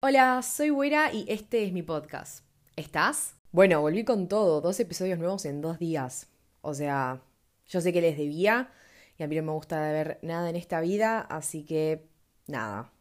Hola, soy Güera y este es mi podcast. ¿Estás? Bueno, volví con todo, dos episodios nuevos en dos días. O sea, yo sé que les debía y a mí no me gusta ver nada en esta vida, así que nada,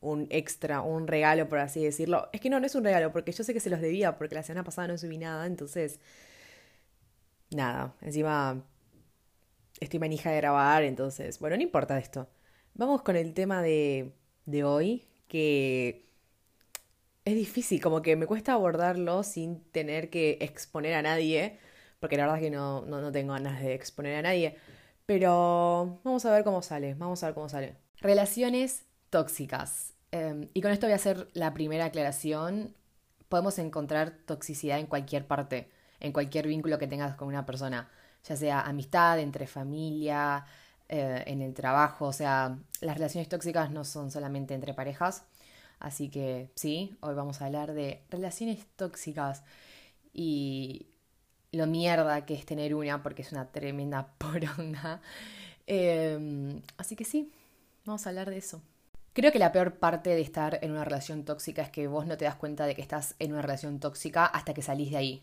un extra, un regalo por así decirlo. Es que no, no es un regalo, porque yo sé que se los debía, porque la semana pasada no subí nada, entonces, nada, encima estoy manija de grabar, entonces, bueno, no importa esto. Vamos con el tema de, de hoy, que es difícil, como que me cuesta abordarlo sin tener que exponer a nadie, porque la verdad es que no, no, tengo ganas de exponer a nadie. Pero vamos a ver cómo sale, vamos a ver cómo sale. Relaciones tóxicas. Em, y con esto voy a hacer la primera aclaración. Podemos encontrar toxicidad en cualquier parte, en cualquier vínculo que tengas con una persona, ya sea amistad, entre familia, eh, en el trabajo. O sea, las relaciones tóxicas no son solamente entre parejas, Así que sí, hoy vamos a hablar de relaciones tóxicas y lo mierda que es tener una, porque es una tremenda poronga. Em, así que sí, vamos a hablar de eso. Creo que la peor parte de estar en una relación tóxica es que vos no te das cuenta de que estás en una relación tóxica hasta que salís de ahí.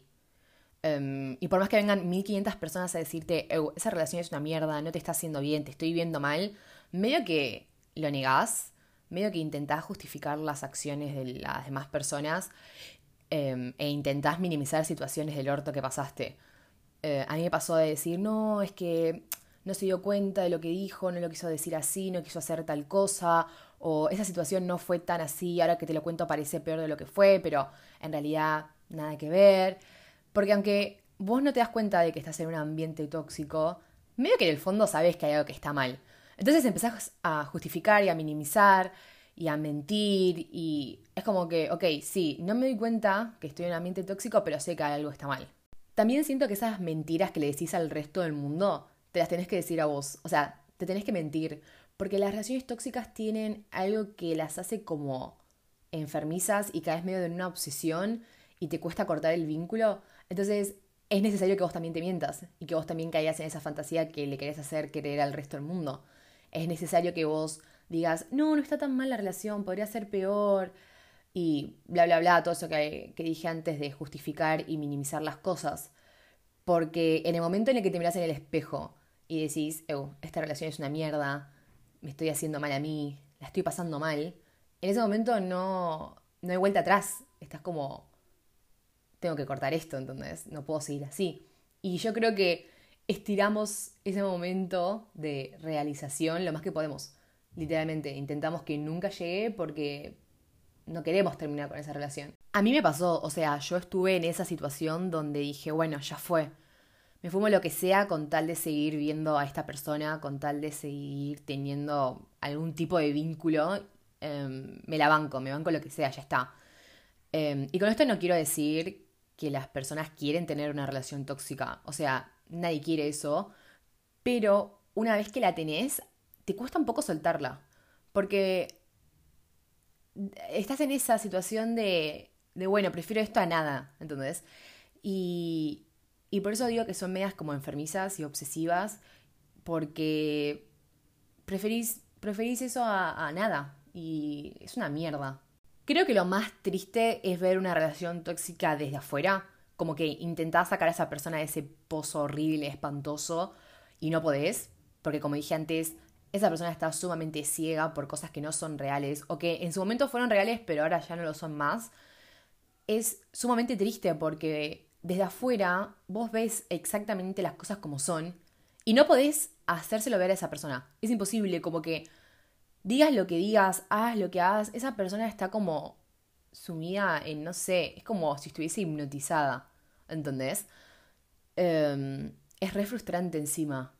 Em, y por más que vengan 1500 personas a decirte, esa relación es una mierda, no te está haciendo bien, te estoy viendo mal, medio que lo negás medio que intentás justificar las acciones de las demás personas em, e intentás minimizar situaciones del orto que pasaste. Eh, a mí me pasó de decir, no, es que no se dio cuenta de lo que dijo, no lo quiso decir así, no quiso hacer tal cosa, o esa situación no fue tan así, ahora que te lo cuento parece peor de lo que fue, pero en realidad nada que ver. Porque aunque vos no te das cuenta de que estás en un ambiente tóxico, medio que en el fondo sabes que hay algo que está mal. Entonces empezás a justificar y a minimizar y a mentir y es como que, ok, sí, no me doy cuenta que estoy en un ambiente tóxico, pero sé que algo está mal. También siento que esas mentiras que le decís al resto del mundo, te las tenés que decir a vos. O sea, te tenés que mentir. Porque las relaciones tóxicas tienen algo que las hace como enfermizas y caes medio en una obsesión y te cuesta cortar el vínculo. Entonces es necesario que vos también te mientas y que vos también caigas en esa fantasía que le querés hacer querer al resto del mundo es necesario que vos digas, no, no está tan mal la relación, podría ser peor, y bla, bla, bla, todo eso que, dije antes de justificar y minimizar las cosas. Porque en el momento en el que te miras en el espejo y decís, esta relación es una mierda, me estoy haciendo mal a mí, la estoy pasando mal, en ese momento no, no hay vuelta atrás. Estás como, tengo que cortar esto, entonces no puedo seguir así. Y yo creo que estiramos ese momento de realización lo más que podemos. Literalmente, intentamos que nunca llegue porque no queremos terminar con esa relación. A mí me pasó, o sea, yo estuve en esa situación donde dije, bueno, ya fue. Me fumo lo que sea con tal de seguir viendo a esta persona, con tal de seguir teniendo algún tipo de vínculo. Em, me la banco, me banco lo que sea, ya está. Em, y con esto no quiero decir que las personas quieren tener una relación tóxica. O sea, nadie quiere eso, pero una vez que la tenés, te cuesta un poco soltarla, porque estás en esa situación de, de bueno, prefiero esto a nada, ¿entendés? Y, y por eso digo que son medias como enfermizas y obsesivas, porque preferís, preferís eso a, a nada, y es una mierda. Creo que lo más triste es ver una relación tóxica desde afuera, como que intentás sacar a esa persona de ese pozo horrible, espantoso, y no podés, porque como dije antes, esa persona está sumamente ciega por cosas que no son reales, o que en su momento fueron reales, pero ahora ya no lo son más, es sumamente triste porque desde afuera vos ves exactamente las cosas como son, y no podés hacérselo ver a esa persona. Es imposible, como que digas lo que digas, hagas lo que hagas, esa persona está como sumida en, no sé, es como si estuviese hipnotizada. ¿Entendés? Em, es re frustrante encima.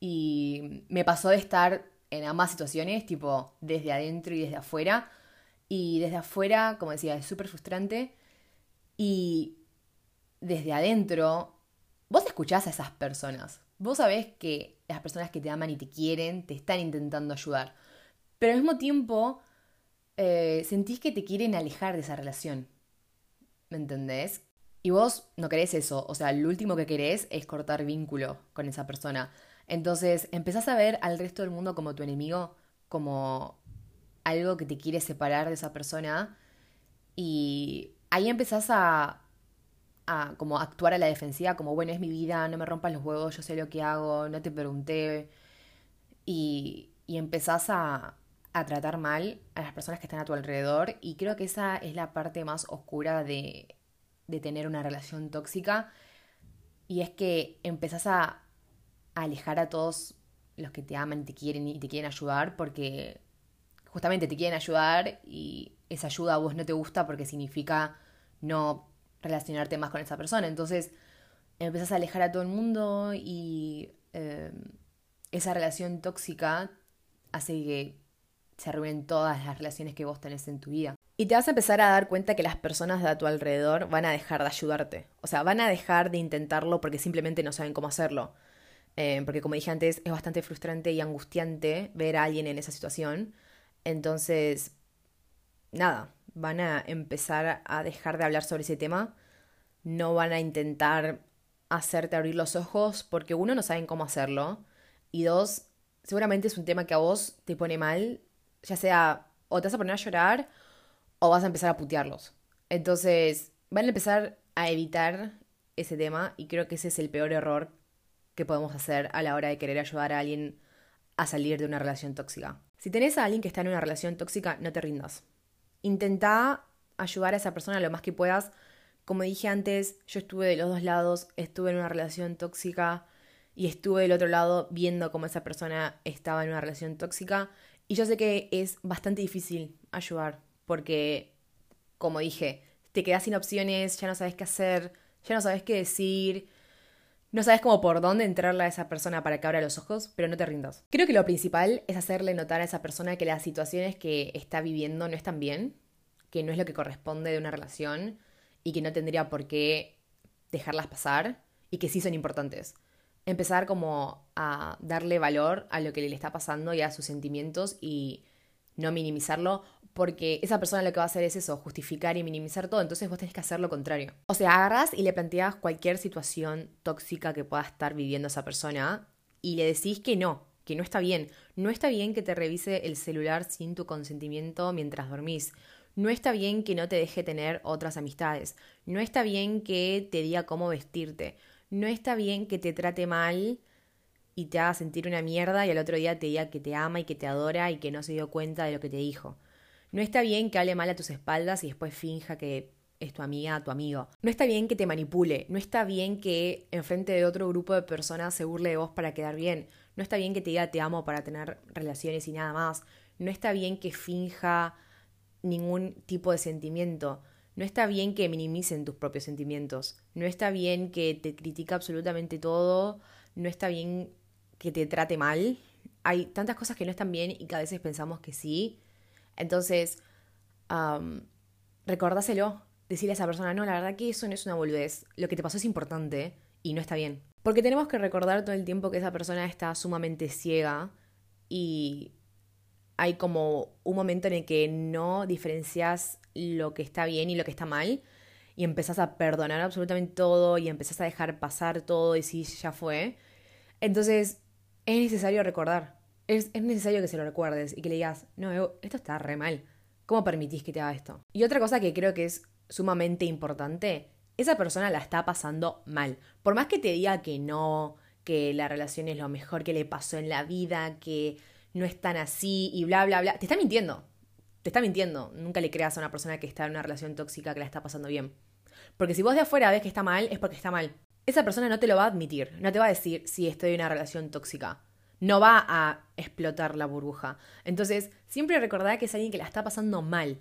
Y me pasó de estar en ambas situaciones, tipo desde adentro y desde afuera. Y desde afuera, como decía, es súper frustrante. Y desde adentro, vos escuchás a esas personas. Vos sabés que las personas que te aman y te quieren te están intentando ayudar. Pero al mismo tiempo, eh, sentís que te quieren alejar de esa relación. ¿Me entendés? Y vos no querés eso, o sea, lo último que querés es cortar vínculo con esa persona. Entonces empezás a ver al resto del mundo como tu enemigo, como algo que te quiere separar de esa persona Y ahí empezás a, a como actuar a la defensiva, como, bueno, es mi vida, no me rompas los huevos, yo sé lo que hago, no te pregunté. Y, y empezás a, a tratar mal a las personas que están a tu alrededor. Y creo que esa es la parte más oscura de, de tener una relación tóxica. Y es que empezás a, alejar a todos los que te aman te quieren y te quieren ayudar porque justamente te quieren ayudar y esa ayuda a vos no te gusta porque significa no relacionarte más con esa persona. Entonces empezás a alejar a todo el mundo y eh, esa relación tóxica hace que se arruinen todas las relaciones que vos tenés en tu vida. Y te vas a empezar a dar cuenta que las personas de a tu alrededor van a dejar de ayudarte. O sea, van a dejar de intentarlo porque simplemente no saben cómo hacerlo. Eh, porque como dije antes, es bastante frustrante y angustiante ver a alguien en esa situación. Entonces, nada, van a empezar a dejar de hablar sobre ese tema. No van a intentar hacerte abrir los ojos porque uno, no saben cómo hacerlo. Y dos, seguramente es un tema que a vos te pone mal, ya sea o te vas a poner a llorar o vas a empezar a putearlos. Entonces, van a empezar a evitar ese tema y creo que ese es el peor error que podemos hacer a la hora de querer ayudar a alguien a salir de una relación tóxica. Si tenés a alguien que está en una relación tóxica, no te rindas. Intenta ayudar a esa persona lo más que puedas. Como dije antes, yo estuve de los dos lados, estuve en una relación tóxica y estuve del otro lado viendo cómo esa persona estaba en una relación tóxica. Y yo sé que es bastante difícil ayudar, porque, como dije, te quedas sin opciones, ya no sabes qué hacer, ya no sabes qué decir, no sabes cómo por dónde entrarle a esa persona para que abra los ojos, pero no te rindas. Creo que lo principal es hacerle notar a esa persona que las situaciones que está viviendo no están bien, que no es lo que corresponde de una relación y que no tendría por qué dejarlas pasar y que sí son importantes. Empezar como a darle valor a lo que le está pasando y a sus sentimientos y no minimizarlo porque esa persona lo que va a hacer es eso, justificar y minimizar todo, entonces vos tenés que hacer lo contrario. O sea, agarras y le planteas cualquier situación tóxica que pueda estar viviendo esa persona y le decís que no, que no está bien. No está bien que te revise el celular sin tu consentimiento mientras dormís. No está bien que no te deje tener otras amistades. No está bien que te diga cómo vestirte. No está bien que te trate mal y te haga sentir una mierda y al otro día te diga que te ama y que te adora y que no se dio cuenta de lo que te dijo. No está bien que hable mal a tus espaldas y después finja que es tu amiga, tu amigo. No está bien que te manipule. No está bien que enfrente de otro grupo de personas se burle de vos para quedar bien. No está bien que te diga te amo para tener relaciones y nada más. No está bien que finja ningún tipo de sentimiento. No está bien que minimicen tus propios sentimientos. No está bien que te critica absolutamente todo. No está bien que te trate mal. Hay tantas cosas que no están bien y que a veces pensamos que sí. Entonces, um, recordáselo, decirle a esa persona, no, la verdad que eso no es una boludez, lo que te pasó es importante y no está bien. Porque tenemos que recordar todo el tiempo que esa persona está sumamente ciega y hay como un momento en el que no diferencias lo que está bien y lo que está mal y empezás a perdonar absolutamente todo y empezás a dejar pasar todo y si ya fue. Entonces, es necesario recordar es, necesario que se lo recuerdes y que le digas, no, esto está re mal. ¿Cómo permitís que te haga esto? Y otra cosa que creo que es sumamente importante, esa persona la está pasando mal. Por más que te diga que no, que la relación es lo mejor que le pasó en la vida, que no es tan así y bla, bla, bla, te está mintiendo. Te está mintiendo. Nunca le creas a una persona que está en una relación tóxica que la está pasando bien. Porque si vos de afuera ves que está mal, es porque está mal. Esa persona no te lo va a admitir, no te va a decir si estoy en una relación tóxica no va a explotar la burbuja. Entonces, siempre recordad que es alguien que la está pasando mal.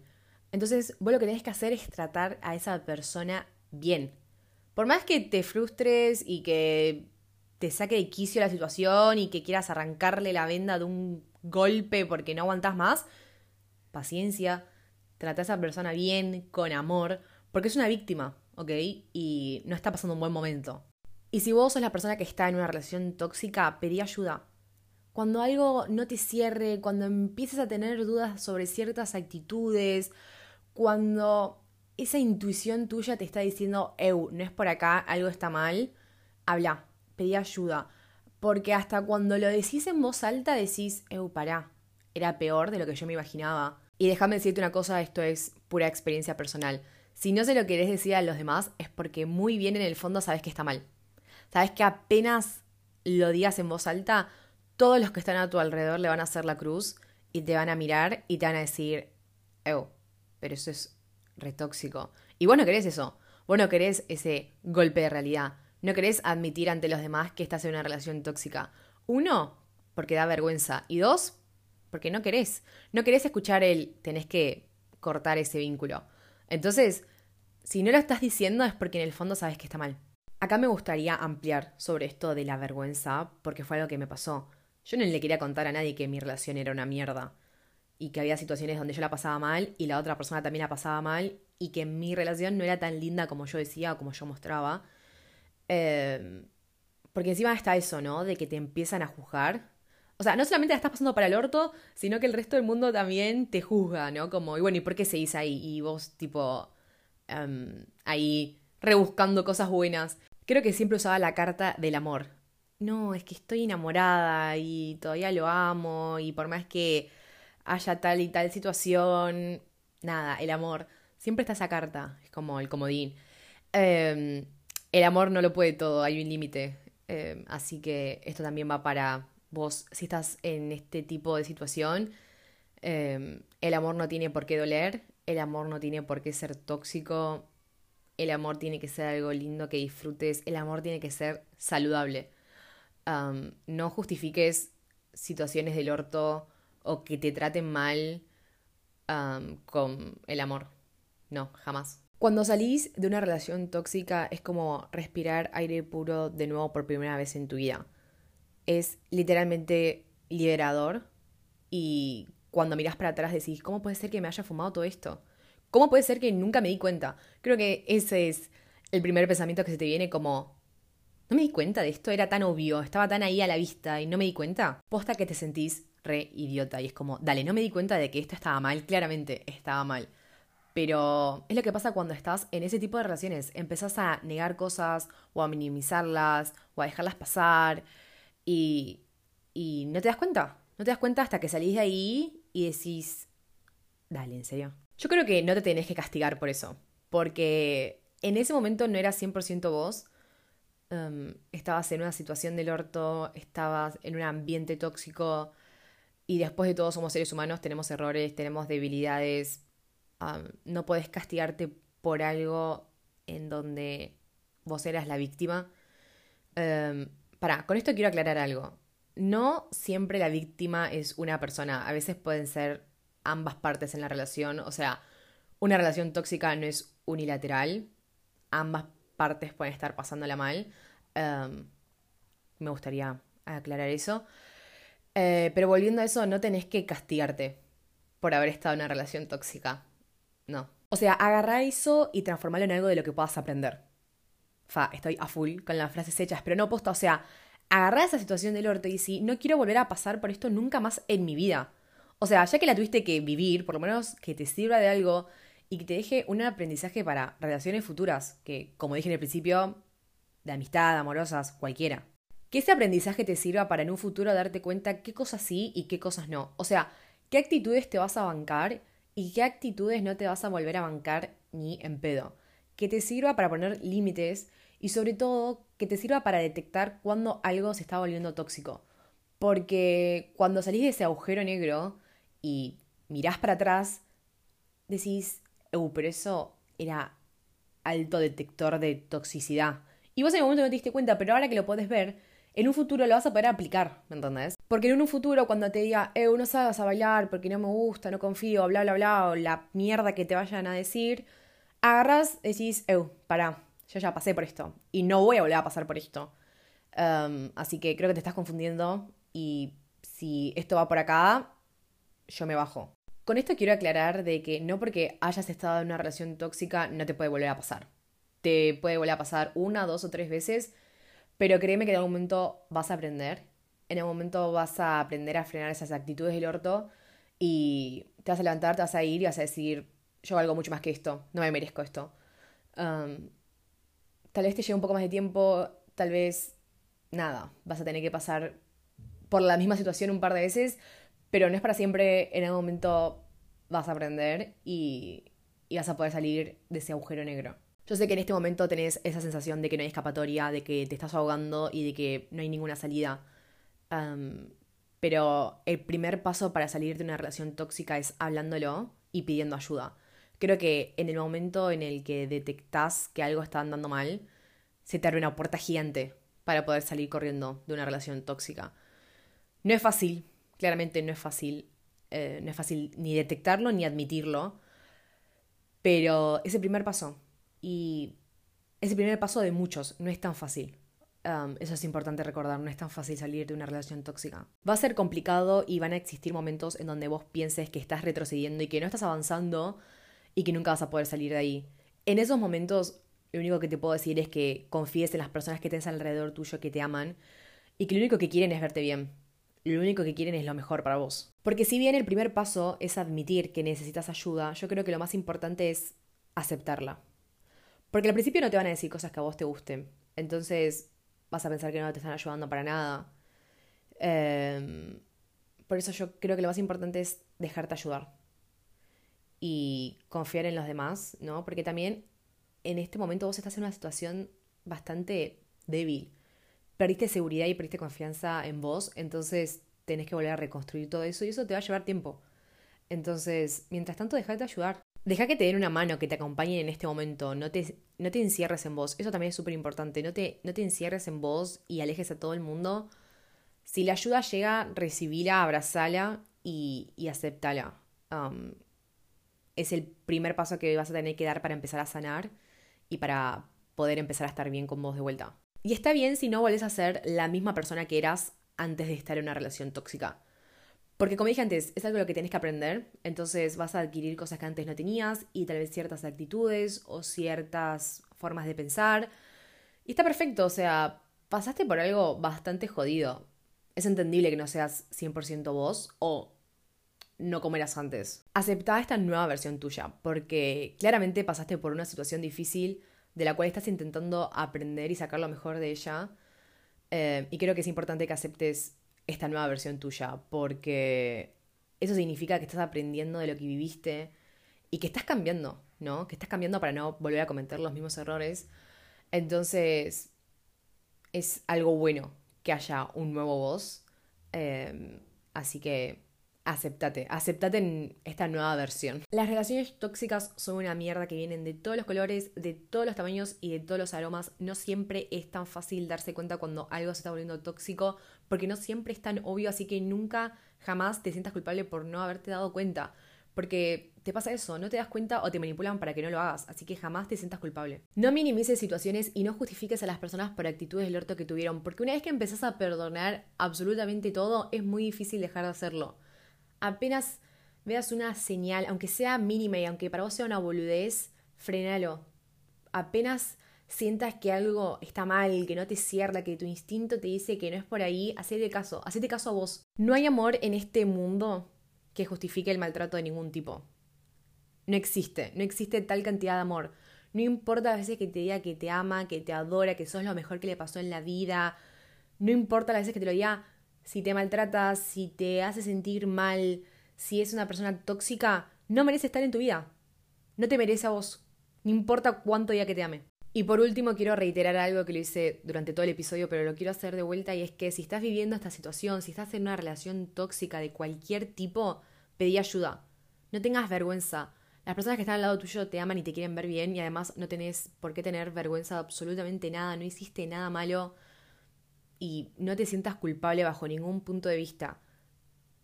Entonces, vos lo que tenés que hacer es tratar a esa persona bien. Por más que te frustres y que te saque de quicio la situación y que quieras arrancarle la venda de un golpe porque no aguantás más, paciencia, trata a esa persona bien, con amor, porque es una víctima, ¿ok? Y no está pasando un buen momento. Y si vos sos la persona que está en una relación tóxica, pedí ayuda cuando algo no te cierre, cuando empieces a tener dudas sobre ciertas actitudes, cuando esa intuición tuya te está diciendo, eu, no es por acá, algo está mal, habla, pedí ayuda. Porque hasta cuando lo decís en voz alta decís, eu, pará, era peor de lo que yo me imaginaba. Y déjame decirte una cosa, esto es pura experiencia personal. Si no se lo querés decir a los demás es porque muy bien en el fondo sabes que está mal. Sabes que apenas lo digas en voz alta, todos los que están a tu alrededor le van a hacer la cruz y te van a mirar y te van a decir, oh, pero eso es retóxico. Y vos no querés eso. Vos no querés ese golpe de realidad. No querés admitir ante los demás que estás en una relación tóxica. Uno, porque da vergüenza. Y dos, porque no querés. No querés escuchar el tenés que cortar ese vínculo. Entonces, si no lo estás diciendo es porque en el fondo sabes que está mal. Acá me gustaría ampliar sobre esto de la vergüenza, porque fue algo que me pasó. Yo no le quería contar a nadie que mi relación era una mierda y que había situaciones donde yo la pasaba mal y la otra persona también la pasaba mal y que mi relación no era tan linda como yo decía o como yo mostraba. Em, porque encima está eso, ¿no? De que te empiezan a juzgar. O sea, no solamente la estás pasando para el orto, sino que el resto del mundo también te juzga, ¿no? Como, y bueno, ¿y por qué seguís ahí? Y vos, tipo, em, ahí rebuscando cosas buenas. Creo que siempre usaba la carta del amor. No, es que estoy enamorada y todavía lo amo y por más que haya tal y tal situación, nada, el amor. Siempre está esa carta, es como el comodín. Em, el amor no lo puede todo, hay un límite. Em, así que esto también va para vos, si estás en este tipo de situación. Em, el amor no tiene por qué doler, el amor no tiene por qué ser tóxico, el amor tiene que ser algo lindo que disfrutes, el amor tiene que ser saludable. No justifiques situaciones del orto o que te traten mal con el amor. No, jamás. Cuando salís de una relación tóxica es como respirar aire puro de nuevo por primera vez en tu vida. Es literalmente liberador y cuando miras para atrás decís, ¿cómo puede ser que me haya fumado todo esto? ¿Cómo puede ser que nunca me di cuenta? Creo que ese es el primer pensamiento que se te viene como, no me di cuenta de esto, era tan obvio, estaba tan ahí a la vista y no me di cuenta. Posta que te sentís re idiota y es como, dale, no me di cuenta de que esto estaba mal, claramente estaba mal. Pero es lo que pasa cuando estás en ese tipo de relaciones. Empezás a negar cosas o a minimizarlas o a dejarlas pasar y, y no te das cuenta. No te das cuenta hasta que salís de ahí y decís, dale, en serio. Yo creo que no te tenés que castigar por eso, porque en ese momento no eras 100% vos. Em, estabas en una situación del orto, estabas en un ambiente tóxico y después de todo somos seres humanos, tenemos errores, tenemos debilidades, no puedes castigarte por algo en donde vos eras la víctima. Um, para, con esto quiero aclarar algo. No siempre la víctima es una persona, a veces pueden ser ambas partes en la relación, o sea, una relación tóxica no es unilateral, ambas partes pueden estar pasándola mal. me gustaría aclarar eso. Eh, pero volviendo a eso, no tenés que castigarte por haber estado en una relación tóxica. No. O sea, agarrá eso y transformarlo en algo de lo que puedas aprender. Fa, estoy a full con las frases hechas, pero no posta. O sea, agarrá esa situación del orto y si no quiero volver a pasar por esto nunca más en mi vida. O sea, ya que la tuviste que vivir, por lo menos que te sirva de algo y que te deje un aprendizaje para relaciones futuras, que, como dije en el principio, de amistad, amorosas, cualquiera. Que ese aprendizaje te sirva para en un futuro darte cuenta qué cosas sí y qué cosas no. O sea, qué actitudes te vas a bancar y qué actitudes no te vas a volver a bancar ni en pedo. Que te sirva para poner límites y sobre todo que te sirva para detectar cuando algo se está volviendo tóxico. Porque cuando salís de ese agujero negro y mirás para atrás, decís, uh, pero eso era alto detector de toxicidad. Y vos en el momento no te diste cuenta, pero ahora que lo podés ver, en un futuro lo vas a poder aplicar, ¿me entendés? Porque en un futuro cuando te diga, eh, no sabes a bailar porque no me gusta, no confío, bla, bla, bla, o la mierda que te vayan a decir, agarras, decís, eh, pará, yo ya pasé por esto y no voy a volver a pasar por esto. Um, así que creo que te estás confundiendo y si esto va por acá, yo me bajo. Con esto quiero aclarar de que no porque hayas estado en una relación tóxica no te puede volver a pasar. Te puede volver a pasar una, dos o tres veces, pero créeme que en algún momento vas a aprender. En algún momento vas a aprender a frenar esas actitudes del orto y te vas a levantar, te vas a ir y vas a decir, yo valgo mucho más que esto, no me merezco esto. Um, tal vez te lleve un poco más de tiempo, tal vez nada, vas a tener que pasar por la misma situación un par de veces, pero no es para siempre, en algún momento vas a aprender y, y vas a poder salir de ese agujero negro. Yo sé que en este momento tenés esa sensación de que no hay escapatoria, de que te estás ahogando y de que no hay ninguna salida. pero el primer paso para salir de una relación tóxica es hablándolo y pidiendo ayuda. Creo que en el momento en el que detectás que algo está andando mal, se te abre una puerta gigante para poder salir corriendo de una relación tóxica. No es fácil, claramente no es fácil. Eh, no es fácil ni detectarlo ni admitirlo. Pero ese primer paso. Y ese primer paso de muchos no es tan fácil. Um, eso es importante recordar, no es tan fácil salir de una relación tóxica. Va a ser complicado y van a existir momentos en donde vos pienses que estás retrocediendo y que no estás avanzando y que nunca vas a poder salir de ahí. En esos momentos, lo único que te puedo decir es que confíes en las personas que tienes alrededor tuyo que te aman y que lo único que quieren es verte bien. Lo único que quieren es lo mejor para vos. Porque si bien el primer paso es admitir que necesitas ayuda, yo creo que lo más importante es aceptarla. Porque al principio no te van a decir cosas que a vos te gusten. Entonces vas a pensar que no te están ayudando para nada. Em, por eso yo creo que lo más importante es dejarte ayudar y confiar en los demás, ¿no? Porque también en este momento vos estás en una situación bastante débil. Perdiste seguridad y perdiste confianza en vos, entonces tenés que volver a reconstruir todo eso y eso te va a llevar tiempo. Entonces, mientras tanto, dejate ayudar. Deja que te den una mano, que te acompañen en este momento. No te, no te encierres en vos. Eso también es súper importante. No te, no te encierres en vos y alejes a todo el mundo. Si la ayuda llega, recibila, abrazala y, y aceptala. Um, es el primer paso que vas a tener que dar para empezar a sanar y para poder empezar a estar bien con vos de vuelta. Y está bien si no volvés a ser la misma persona que eras antes de estar en una relación tóxica. Porque como dije antes, es algo lo que tienes que aprender, entonces vas a adquirir cosas que antes no tenías y tal vez ciertas actitudes o ciertas formas de pensar. Y está perfecto, o sea, pasaste por algo bastante jodido. Es entendible que no seas 100% vos o no como eras antes. Acepta esta nueva versión tuya, porque claramente pasaste por una situación difícil de la cual estás intentando aprender y sacar lo mejor de ella. Eh, y creo que es importante que aceptes esta nueva versión tuya, porque eso significa que estás aprendiendo de lo que viviste y que estás cambiando, ¿no? Que estás cambiando para no volver a cometer los mismos errores. Entonces, es algo bueno que haya un nuevo vos. Eh, así que aceptate, aceptate en esta nueva versión. Las relaciones tóxicas son una mierda que vienen de todos los colores, de todos los tamaños y de todos los aromas. No siempre es tan fácil darse cuenta cuando algo se está volviendo tóxico, porque no siempre es tan obvio, así que nunca, jamás te sientas culpable por no haberte dado cuenta. Porque te pasa eso, no te das cuenta o te manipulan para que no lo hagas, así que jamás te sientas culpable. No minimices situaciones y no justifiques a las personas por actitudes del orto que tuvieron, porque una vez que empezás a perdonar absolutamente todo, es muy difícil dejar de hacerlo apenas veas una señal, aunque sea mínima y aunque para vos sea una boludez, frenalo. Apenas sientas que algo está mal, que no te cierra, que tu instinto te dice que no es por ahí, hacete caso, hacete caso a vos. No hay amor en este mundo que justifique el maltrato de ningún tipo. No existe, no existe tal cantidad de amor. No importa a veces que te diga que te ama, que te adora, que sos lo mejor que le pasó en la vida. No importa las veces que te lo diga si te maltratas, si te hace sentir mal, si es una persona tóxica, no merece estar en tu vida. No te merece a vos. No importa cuánto ya que te ame. Y por último, quiero reiterar algo que lo hice durante todo el episodio, pero lo quiero hacer de vuelta, y es que si estás viviendo esta situación, si estás en una relación tóxica de cualquier tipo, pedí ayuda. No tengas vergüenza. Las personas que están al lado tuyo te aman y te quieren ver bien, y además no tenés por qué tener vergüenza de absolutamente nada, no hiciste nada malo y no te sientas culpable bajo ningún punto de vista.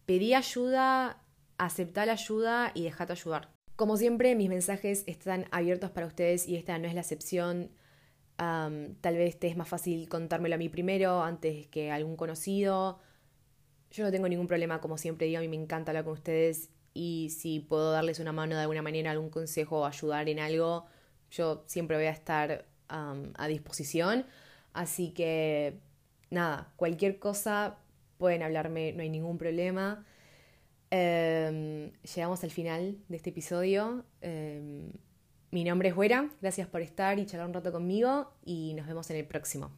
Pedí ayuda, aceptá la ayuda y dejate ayudar. Como siempre, mis mensajes están abiertos para ustedes y esta no es la excepción. tal vez te es más fácil contármelo a mí primero antes que a algún conocido. Yo no tengo ningún problema, como siempre digo, a mí me encanta hablar con ustedes y si puedo darles una mano de alguna manera, algún consejo o ayudar en algo, yo siempre voy a estar a disposición. Así que nada, cualquier cosa pueden hablarme, no hay ningún problema. Em, llegamos al final de este episodio. Em, mi nombre es Güera, gracias por estar y charlar un rato conmigo y nos vemos en el próximo.